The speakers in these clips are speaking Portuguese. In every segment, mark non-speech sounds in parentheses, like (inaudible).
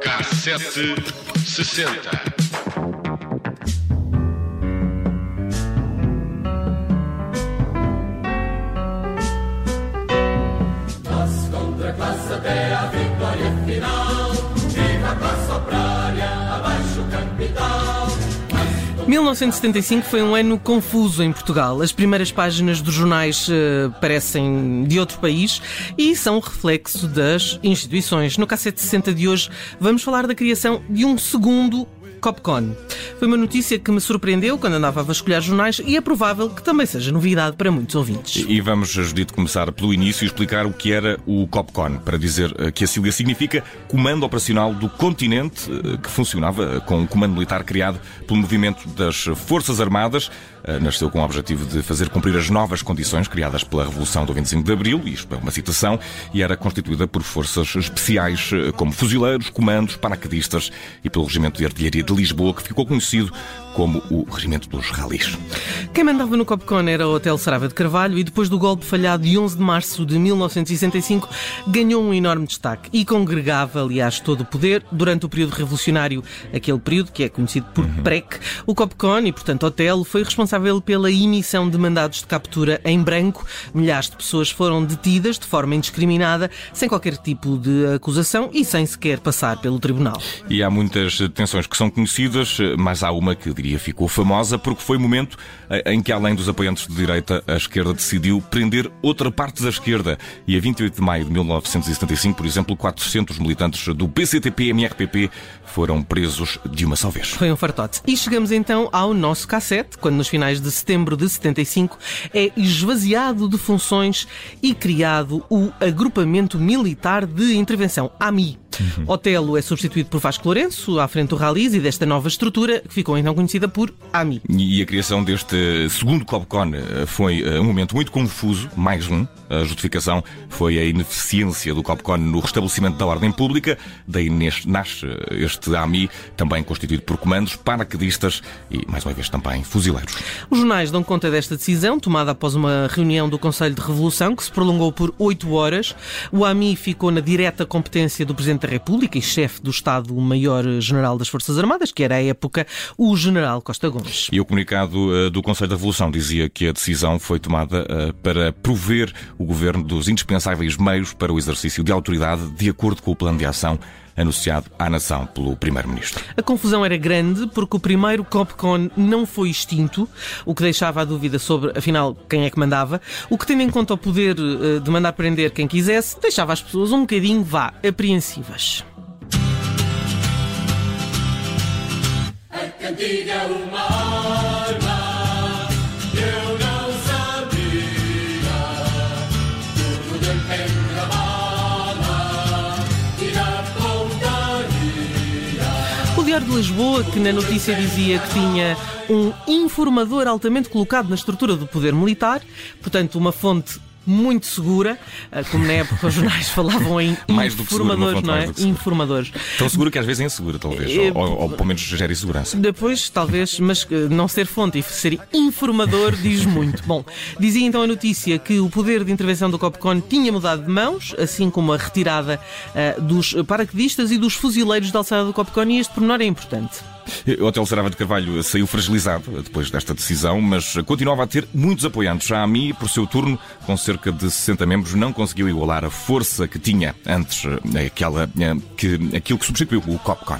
Cassete 60. 1975 foi um ano confuso em Portugal. As primeiras páginas dos jornais eh, parecem de outro país e são reflexo das instituições. No Cassete 60 de hoje vamos falar da criação de um segundo Copcon. Foi uma notícia que me surpreendeu quando andava a vasculhar jornais e é provável que também seja novidade para muitos ouvintes. E vamos, Judito, começar pelo início e explicar o que era o COPCON, para dizer eh, que a sigla significa Comando Operacional do Continente, eh, que funcionava com um comando militar criado pelo movimento das Forças Armadas. Eh, Nasceu com o objetivo de fazer cumprir as novas condições criadas pela Revolução do 25 de Abril, isto é uma citação, e era constituída por forças especiais eh, como fuzileiros, comandos, paraquedistas e pelo Regimento de Artilharia de Lisboa, que ficou conhecido como o Regimento dos Ralis. Quem mandava no Copcon era o Hotel Sarava de Carvalho e depois do golpe falhado de 11 de março de 1965 ganhou um enorme destaque e congregava, aliás, todo o poder durante o período revolucionário, aquele período que é conhecido por PREC. O Copcon e, portanto, Hotel foi responsável pela emissão de mandados de captura em branco. Milhares de pessoas foram detidas de forma indiscriminada, sem qualquer tipo de acusação e sem sequer passar pelo tribunal. E há muitas tensões que são conhecidas, mas há uma que diria ficou famosa porque foi o momento eh, em que, além dos apoiantes de direita, a esquerda decidiu prender outra parte da esquerda. E a 28 de maio de 1975, por exemplo, 400 militantes do PCTP-MRPP foram presos de uma só vez. Foi um fartote. E chegamos então ao nosso cassete, quando nos finais de setembro de 75 é esvaziado de funções e criado o Agrupamento Militar de Intervenção, AMI. Otelo é substituído por Vasco Lourenço, à frente do Ralis e desta nova estrutura, que ficou então conhecida por AMI. E a criação deste segundo Copcon eh, foi eh, um momento muito confuso, mais um. A justificação foi a ineficiência do Copcon no restabelecimento da ordem pública, daí neste- nasce este AMI, também constituído por comandos, paraquedistas e, mais uma vez, também fuzileiros. Os jornais dão conta desta decisão, tomada após uma reunião do Conselho de Revolução, que se prolongou por oito horas. O AMI ficou na direta competência do Presidente da República e chefe do Estado-Maior-General das Forças Armadas, que era à época o General Costa Gomes. E o comunicado eh, do Conselho da Revolução dizia que a decisão foi tomada eh, para prover o governo dos indispensáveis meios para o exercício de autoridade de acordo com o plano de ação anunciado à nação pelo Primeiro-Ministro. A confusão era grande porque o primeiro Copcon não foi extinto, o que deixava a dúvida sobre, afinal, quem é que mandava, o que, tendo em conta o poder eh, de mandar prender quem quisesse, deixava as pessoas um bocadinho, vá, apreensivas. A cantiga é uma Diário de Lisboa, que na notícia dizia que tinha um informador altamente colocado na estrutura do poder militar, portanto, uma fonte muito segura, eh, como na época os jornais (laughs) falavam em segura, informadores, fonte não é? segura. Informadores. Tão seguro que às vezes é insegura, talvez. É, Ou, ou, pelo menos gera insegurança. Depois, talvez, mas eh, não ser fonte e ser informador diz muito. Bom, dizia então a notícia que o poder de intervenção do Copcon tinha mudado de mãos, assim como a retirada eh, dos paraquedistas e dos fuzileiros da alçada do Copcon, e este pormenor é importante. O Hotel Sarava de Carvalho saiu fragilizado depois desta decisão, mas continuava a ter muitos apoiantes. A AMI, por seu turno, com cerca de 60 membros, não conseguiu igualar a força que tinha antes eh, aquela, eh, que, aquilo que substituiu o Copcon.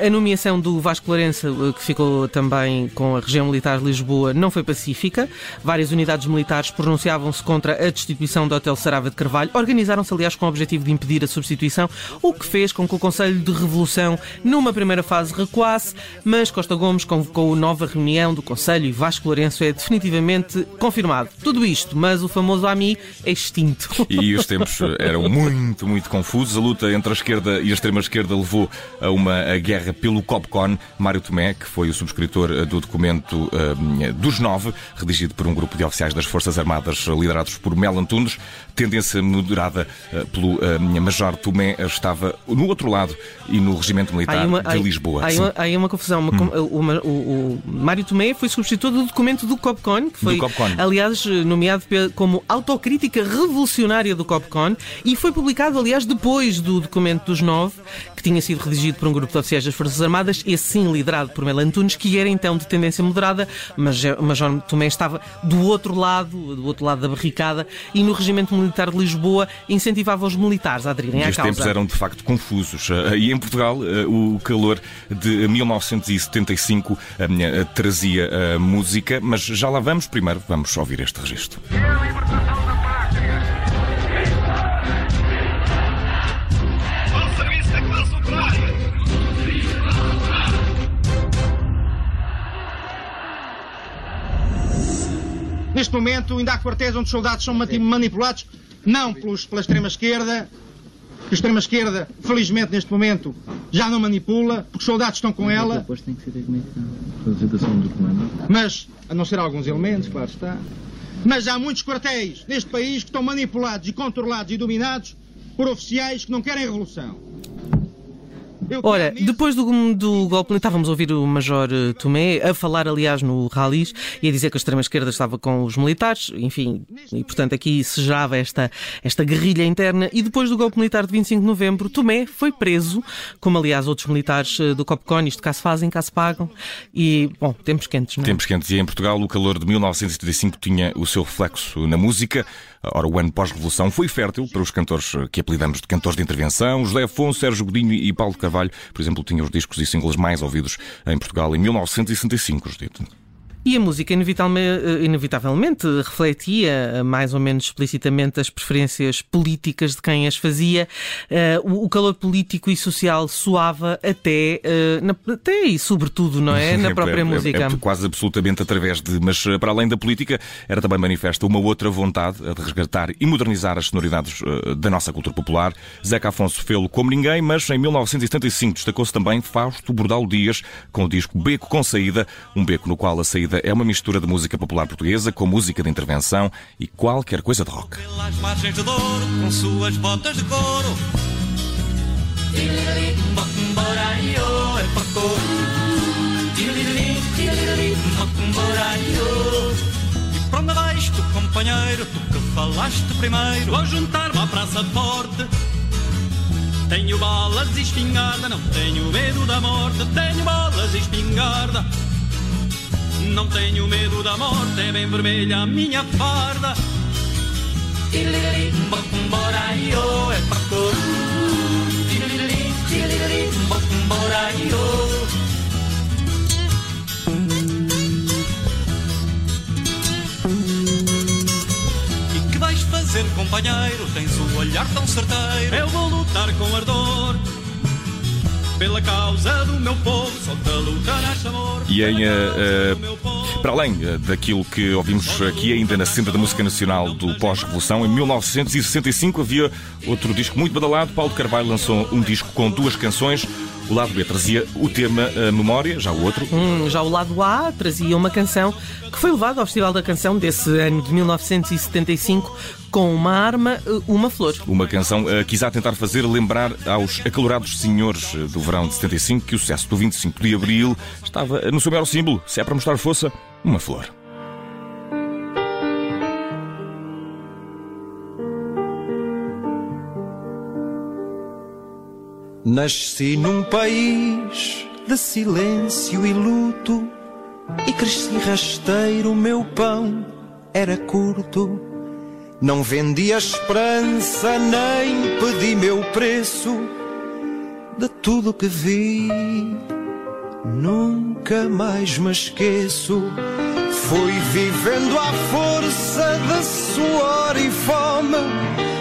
A nomeação do Vasco Lourenço, eh, que ficou também com a região militar de Lisboa, não foi pacífica. Várias unidades militares pronunciavam-se contra a destituição do Hotel Sarava de Carvalho. Organizaram-se, aliás, com o objetivo de impedir a substituição, o que fez com que o Conselho de Revolução, numa primeira fase, recuasse, mas Costa Gomes convocou nova reunião do Conselho e Vasco Lourenço é definitivamente confirmado. Tudo isto, mas o famoso AMI é extinto. E os tempos eram muito, muito confusos. A luta entre a esquerda e a extrema-esquerda levou a uma guerra pelo Copcon. Mário Tomé, que foi o subscritor eh, do documento eh, dos nove, redigido por um grupo de oficiais das Forças Armadas liderados por Mel Antunes, tendência moderada eh, pelo eh, Major Tomé, estava no outro lado e no Regimento Militar uma- de Lisboa. há há aí uma confusão. Uma, hum. uma, o, o, Mário Tomé foi substituto do documento do Copcon, que foi, aliás, nomeado como autocrítica revolucionária do Copcon e foi publicado, aliás, depois do documento dos nove, que tinha sido redigido por um grupo de oficiais das Forças Armadas, esse sim liderado por Mel Antunes, que era então de tendência moderada, mas o Major Tomé estava do outro lado, do outro lado da barricada, e no Regimento Militar de Lisboa incentivava os militares a aderirem à causa. Os tempos eram de facto confusos. Eh, e em Portugal, eh, o calor de 1975 eh, trazia música, mas já lá vamos. Primeiro, vamos ouvir este registro. Neste momento, ainda há quartéis onde os soldados são manipulados, não pelos, pela extrema-esquerda, que a extrema-esquerda, felizmente, neste momento, já não manipula, porque os soldados estão com ela. Depois tem que ser do comando. Mas, a não ser alguns elementos, claro está. Mas há muitos quartéis neste país que estão manipulados e controlados e dominados por oficiais que não querem revolução. Ora, depois do, do golpe, estávamos a ouvir o Major eh, Tomé a falar, aliás, no Ralis e a dizer que a extrema-esquerda estava com os militares, enfim, e portanto aqui se gerava esta, esta guerrilha interna. E depois do golpe militar de 25 de novembro, Tomé foi preso, como aliás outros militares eh, do Copcon, isto cá se fazem, cá se pagam, e, bom, tempos quentes, não é? Tempos quentes. E em Portugal, o calor de 1975 tinha o seu reflexo na música. Ora, o ano pós-revolução foi fértil para os cantores que apelidamos de cantores de intervenção. José Afonso, Sérgio Godinho e Paulo Carvalho, por exemplo, tinham os discos e singles mais ouvidos em Portugal em 1965, Judito. E a música inevitavelmente, inevitavelmente refletia eh, mais ou menos explicitamente as preferências políticas de quem as fazia. Uh, o calor político e social soava até, na, até e sobretudo, não é? (laughs) Na própria é, é, música. É, é, quase absolutamente através de. Mas para além da política, era também manifesta uma outra vontade de resgatar e modernizar as sonoridades da nossa cultura popular. Zeca Afonso fê-lo como ninguém, mas em 1975 destacou-se também Fausto Bordal Dias com o disco Beco com Saída, um beco no qual a saída é uma mistura de música popular portuguesa com música de intervenção e qualquer coisa de rock. Pelas margens de Douro, com suas botas de couro. E para onde vais tu, companheiro, tu que falaste primeiro, Vou juntar-me à Praça Forte. Tenho balas e espingarda, não tenho medo da morte, tenho balas e espingarda. Não tenho medo da morte, é bem vermelha a minha farda. É Bora io. E que vais fazer, companheiro? Tens o olhar tão certeiro. Eu vou lutar com ardor pela causa do meu povo, só da luta nasce amor. E em, uh, para além uh, daquilo que ouvimos aqui ainda na senda da música nacional do pós-revolução, em 1965 havia outro disco muito badalado. Paulo Carvalho lançou um disco com duas canções. O lado B trazia o tema Memória, já o outro. Hum, já o lado A trazia uma canção que foi levada ao Festival da Canção desse ano de 1975 com uma arma, eh, uma flor. Uma canção uh, quis tentar fazer lembrar aos acalorados senhores eh, do verão de 75 que o sucesso do 25 de Abril estava no seu maior símbolo, se é para mostrar força, uma flor. Nasci num país de silêncio e luto e cresci rasteiro, meu pão era curto. Não vendi a esperança, nem pedi meu preço de tudo que vi. Nunca mais me esqueço. Fui vivendo à força de suor e fome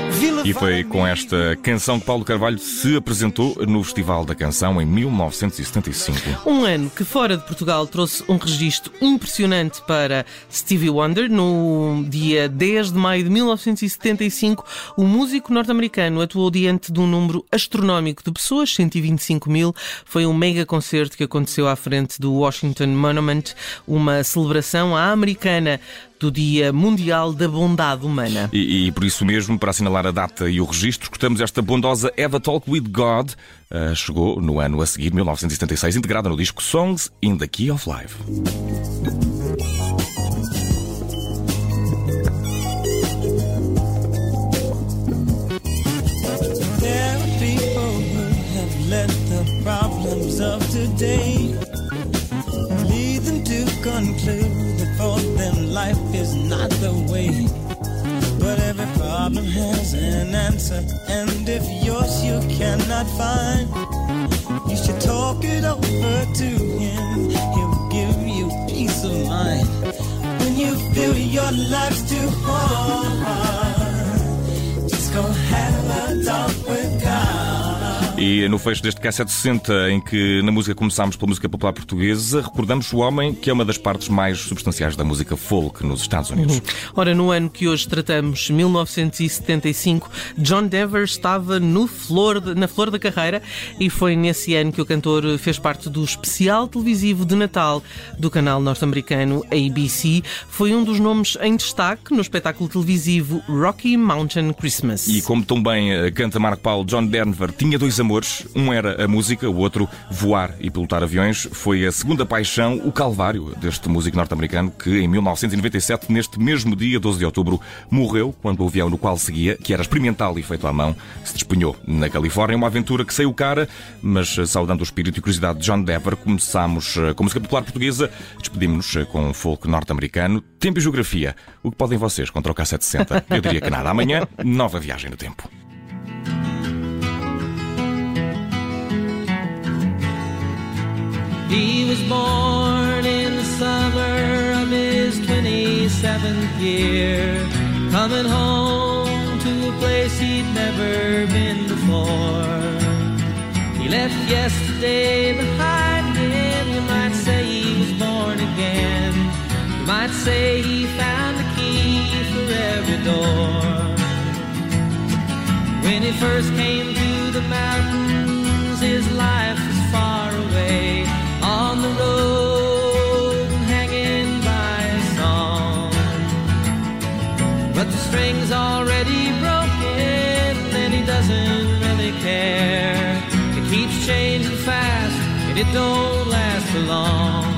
e foi com esta canção que Paulo Carvalho se apresentou no Festival da Canção em 1975. Um ano que fora de Portugal trouxe um registro impressionante para Stevie Wonder. No dia 10 de maio de 1975, o músico norte-americano atuou diante de um número astronómico de pessoas, 125 mil. Foi um mega concerto que aconteceu à frente do Washington Monument, uma celebração à americana do Dia Mundial da Bondade Humana. E, e por isso mesmo, para assinalar a data e o registro, escutamos esta bondosa Eva Talk with God. Uh, chegou no ano a seguir, 1976, integrada no disco Songs in the Key of Life. An answer, and if yours you cannot find, you should talk it over to him. He'll give you peace of mind when you feel your life's too hard. E no fecho deste K760, em que na música começámos pela música popular portuguesa, recordamos o homem que é uma das partes mais substanciais da música folk nos Estados Unidos. Uhum. Ora, no ano que hoje tratamos, 1975, John Denver estava no flor de, na flor da carreira e foi nesse ano que o cantor fez parte do especial televisivo de Natal do canal norte-americano ABC. Foi um dos nomes em destaque no espetáculo televisivo Rocky Mountain Christmas. E como tão bem eh, canta Marco Paulo, John Denver tinha dois amores amores. Um era a música, o outro voar e pilotar aviões. Foi a segunda paixão, o calvário deste músico norte-americano que em 1997, neste mesmo dia, 12 de outubro, morreu quando o avião no qual seguia, que era experimental e feito à mão, se despenhou na Califórnia. Uma aventura que saiu cara, mas saudando o espírito e curiosidade de John Dever, começámos eh, com música popular portuguesa, despedimos-nos eh, com folk norte-americano. Tempo e geografia. O que podem vocês contra o K760? Eu diria que nada. Amanhã, nova viagem no tempo. He was born in the summer of his 27th year, coming home to a place he'd never been before. He left yesterday behind him, you might say he was born again. You might say he found the key for every door. When he first came to the mountains, his life was far it don't last long.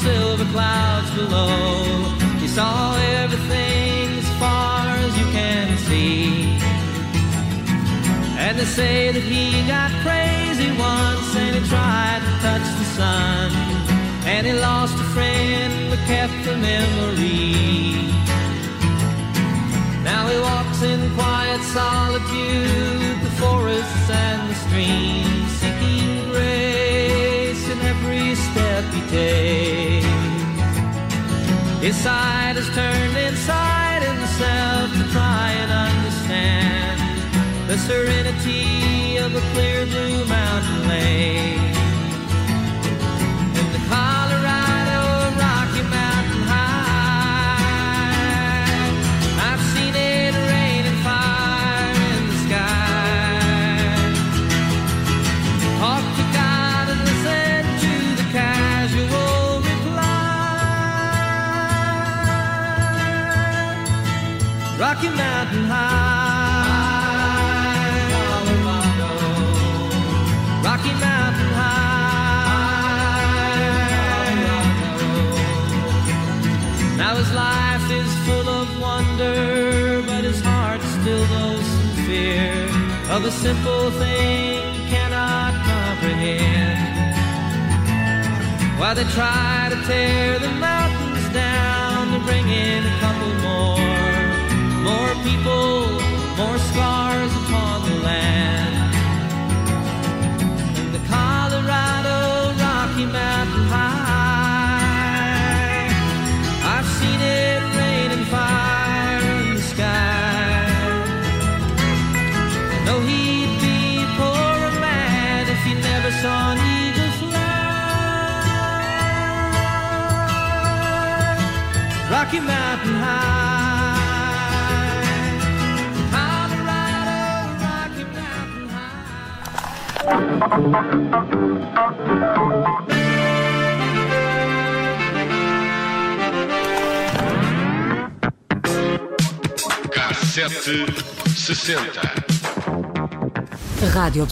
Silver clouds below. He saw everything as far as you can see. And they say that he got crazy once and he tried to touch the sun. And he lost a friend but kept a memory. Now he walks in quiet solitude, the forests and the streams, seeking grace in every step he takes. His side is turned inside himself to try and understand the serenity of a clear blue mountain lake. Of a simple thing cannot comprehend. While they try to tear the mountains down to bring in a couple more, Rocky Mountain High. Colorado, Rocky Mountain High. Cassete 60. Rádio